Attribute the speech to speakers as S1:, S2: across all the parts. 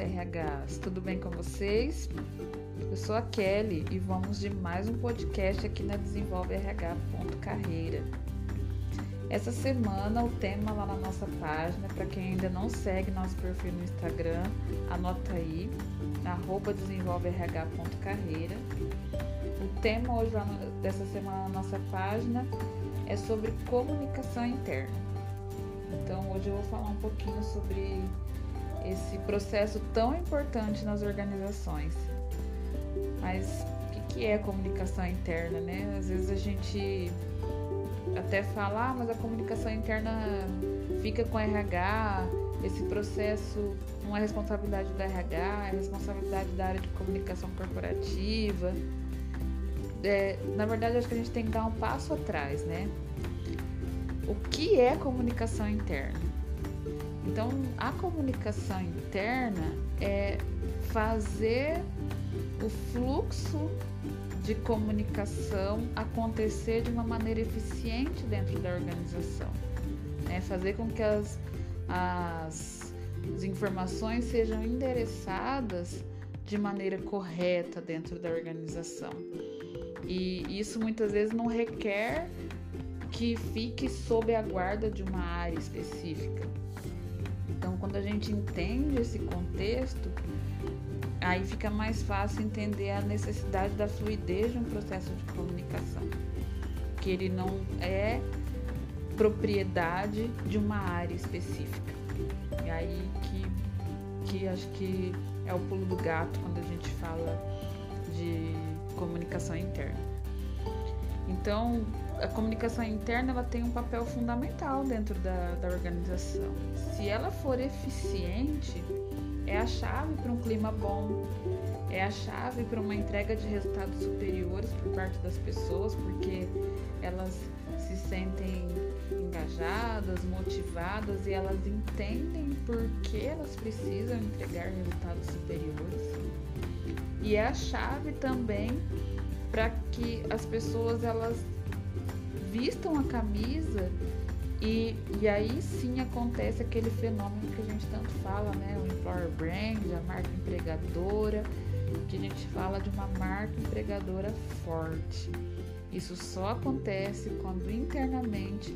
S1: RHs, tudo bem com vocês? Eu sou a Kelly e vamos de mais um podcast aqui na Desenvolve RH.carreira. Essa semana o tema lá na nossa página, para quem ainda não segue nosso perfil no Instagram, anota aí, arroba desenvolverh.carreira. O tema hoje lá dessa semana na nossa página é sobre comunicação interna. Então hoje eu vou falar um pouquinho sobre esse processo tão importante nas organizações. Mas o que, que é comunicação interna, né? Às vezes a gente até fala, ah, mas a comunicação interna fica com RH, esse processo não é responsabilidade da RH, é responsabilidade da área de comunicação corporativa. É, na verdade, acho que a gente tem que dar um passo atrás, né? O que é comunicação interna? Então, a comunicação interna é fazer o fluxo de comunicação acontecer de uma maneira eficiente dentro da organização. Né? Fazer com que as, as, as informações sejam endereçadas de maneira correta dentro da organização. E isso muitas vezes não requer que fique sob a guarda de uma área específica. Quando a gente entende esse contexto, aí fica mais fácil entender a necessidade da fluidez de um processo de comunicação, que ele não é propriedade de uma área específica. E aí que, que acho que é o pulo do gato quando a gente fala de comunicação interna. Então, a comunicação interna ela tem um papel fundamental dentro da, da organização. Se ela for eficiente, é a chave para um clima bom, é a chave para uma entrega de resultados superiores por parte das pessoas, porque elas se sentem engajadas, motivadas e elas entendem por que elas precisam entregar resultados superiores. E é a chave também para que as pessoas elas vistam a camisa e, e aí sim acontece aquele fenômeno que a gente tanto fala, né? O employer brand, a marca empregadora, que a gente fala de uma marca empregadora forte. Isso só acontece quando internamente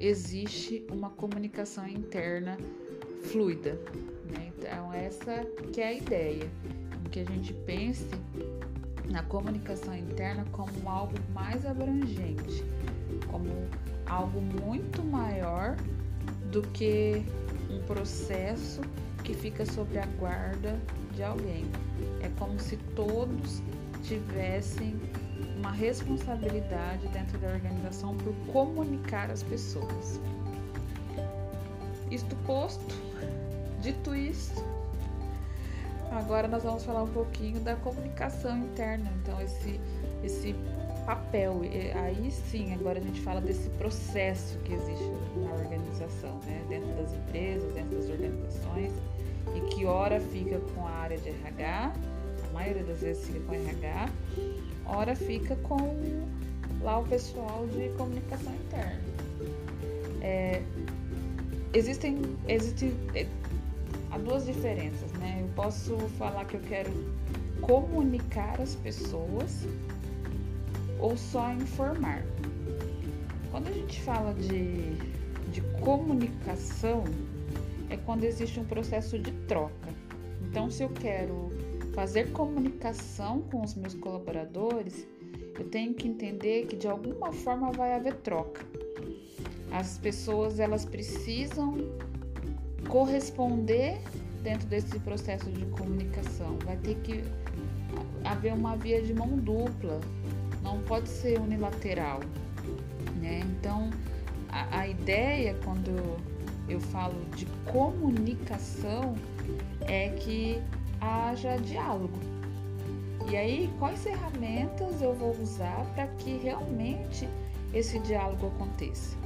S1: existe uma comunicação interna fluida. Né? Então essa que é a ideia, que a gente pense na comunicação interna como algo mais abrangente, como algo muito maior do que um processo que fica sob a guarda de alguém. É como se todos tivessem uma responsabilidade dentro da organização por comunicar as pessoas. Isto posto, dito isso, agora nós vamos falar um pouquinho da comunicação interna. Então, esse, esse papel. aí sim, agora a gente fala desse processo que existe na organização, né? dentro das empresas, dentro das organizações, e que ora fica com a área de RH, a maioria das vezes fica com RH, ora fica com lá o pessoal de comunicação interna. É, existem, é, há duas diferenças, né? Eu posso falar que eu quero comunicar as pessoas ou só informar. Quando a gente fala de, de comunicação, é quando existe um processo de troca. Então, se eu quero fazer comunicação com os meus colaboradores, eu tenho que entender que de alguma forma vai haver troca. As pessoas elas precisam corresponder dentro desse processo de comunicação. Vai ter que haver uma via de mão dupla não pode ser unilateral, né? Então, a, a ideia quando eu falo de comunicação é que haja diálogo. E aí, quais ferramentas eu vou usar para que realmente esse diálogo aconteça?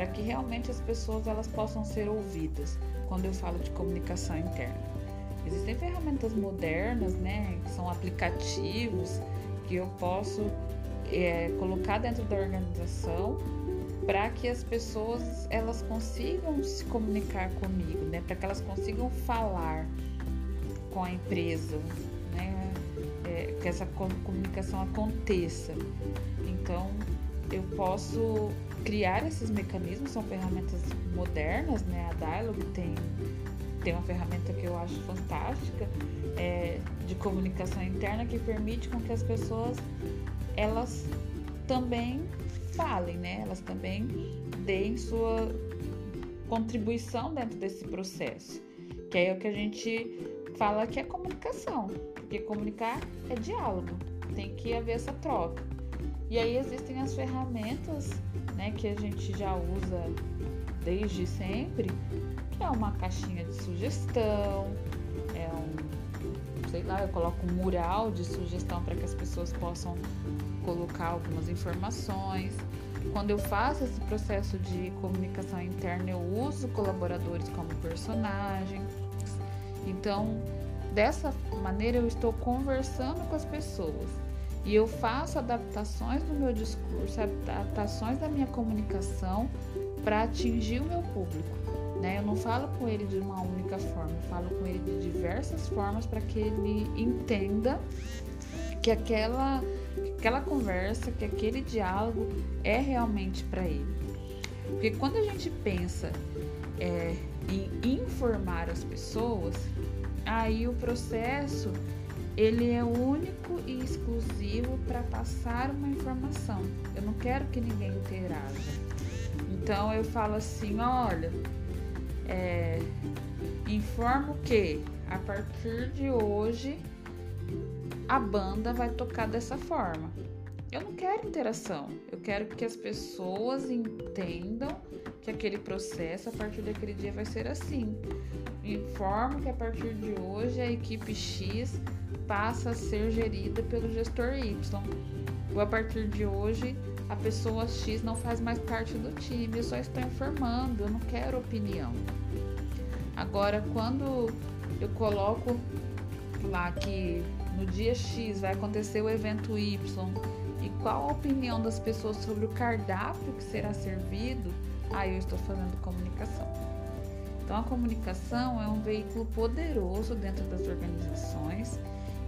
S1: Para que realmente as pessoas elas possam ser ouvidas quando eu falo de comunicação interna. Existem ferramentas modernas, né, que são aplicativos que eu posso é, colocar dentro da organização para que as pessoas elas consigam se comunicar comigo, né? Para que elas consigam falar. com a empresa, né? É, que essa comunicação aconteça. Então, eu posso criar esses mecanismos, são ferramentas modernas, né? A Dialog tem, tem uma ferramenta que eu acho fantástica é, de comunicação interna que permite com que as pessoas elas também falem, né? Elas também deem sua contribuição dentro desse processo, que é o que a gente fala que é comunicação, porque comunicar é diálogo, tem que haver essa troca. E aí existem as ferramentas, né, que a gente já usa desde sempre, que é uma caixinha de sugestão, é um, sei lá, eu coloco um mural de sugestão para que as pessoas possam colocar algumas informações. Quando eu faço esse processo de comunicação interna, eu uso colaboradores como personagem. Então, dessa maneira, eu estou conversando com as pessoas e eu faço adaptações no meu discurso, adaptações da minha comunicação para atingir o meu público. Né? Eu não falo com ele de uma única forma, eu falo com ele de diversas formas para que ele entenda que aquela aquela conversa, que aquele diálogo é realmente para ele. Porque quando a gente pensa é, em informar as pessoas, aí o processo ele é único e exclusivo para passar uma informação. Eu não quero que ninguém interaja. Então eu falo assim, olha, é, informo que a partir de hoje a banda vai tocar dessa forma. Eu não quero interação, eu quero que as pessoas entendam que aquele processo a partir daquele dia vai ser assim. Informo que a partir de hoje a equipe X passa a ser gerida pelo gestor Y. Ou a partir de hoje a pessoa X não faz mais parte do time, eu só estou informando, eu não quero opinião. Agora, quando eu coloco lá que no dia X vai acontecer o evento Y e qual a opinião das pessoas sobre o cardápio que será servido, aí eu estou fazendo comunicação. Então a comunicação é um veículo poderoso dentro das organizações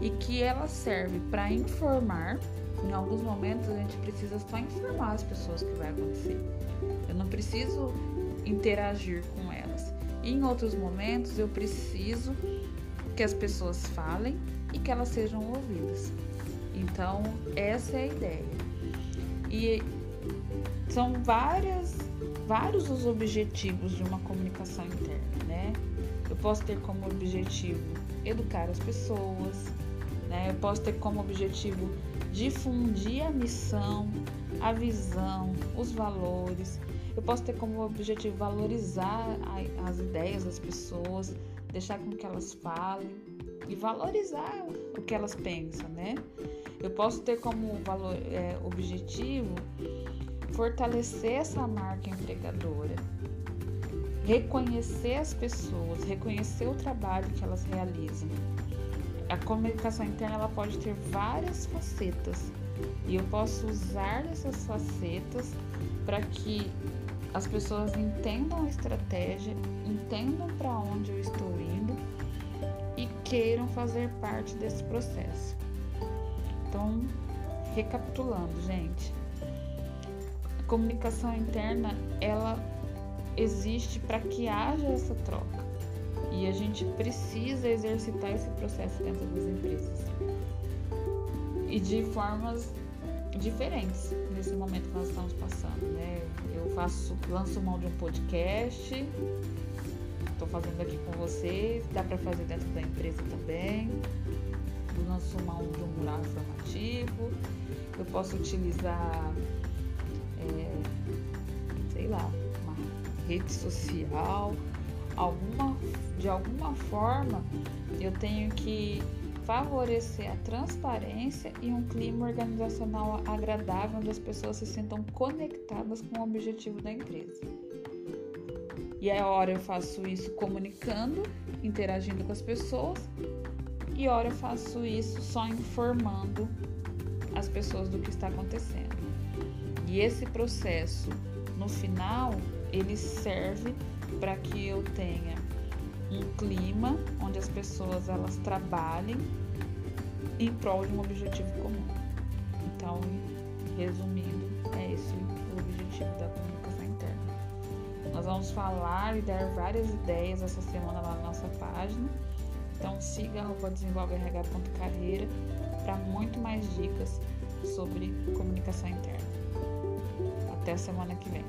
S1: e que ela serve para informar. Em alguns momentos a gente precisa só informar as pessoas que vai acontecer. Eu não preciso interagir com elas. E em outros momentos eu preciso que as pessoas falem e que elas sejam ouvidas. Então, essa é a ideia. E são várias, vários os objetivos de uma comunicação interna, né? Eu posso ter como objetivo educar as pessoas, né? Eu posso ter como objetivo difundir a missão, a visão, os valores. Eu posso ter como objetivo valorizar as ideias das pessoas, deixar com que elas falem e valorizar o que elas pensam, né? Eu posso ter como valor, é, objetivo fortalecer essa marca empregadora, reconhecer as pessoas, reconhecer o trabalho que elas realizam. A comunicação interna ela pode ter várias facetas e eu posso usar essas facetas para que as pessoas entendam a estratégia, entendam para onde eu estou indo e queiram fazer parte desse processo. Então, recapitulando, gente, a comunicação interna ela existe para que haja essa troca e a gente precisa exercitar esse processo dentro das empresas e de formas diferentes nesse momento que nós estamos passando, né? Eu faço, lanço mão de um podcast, estou fazendo aqui com vocês, dá para fazer dentro da empresa também. Eu lanço mão de um mural informativo, eu posso utilizar, é, sei lá, uma rede social, alguma, de alguma forma eu tenho que favorecer a transparência e um clima organizacional agradável onde as pessoas se sintam conectadas com o objetivo da empresa. E a hora eu faço isso comunicando, interagindo com as pessoas, e hora eu faço isso só informando as pessoas do que está acontecendo. E esse processo, no final, ele serve para que eu tenha um clima onde as pessoas elas trabalhem em prol de um objetivo comum. Então, resumindo, é esse o objetivo da comunicação interna. Nós vamos falar e dar várias ideias essa semana lá na nossa página. Então siga desenvolverh.carreira para muito mais dicas sobre comunicação interna. Até semana que vem.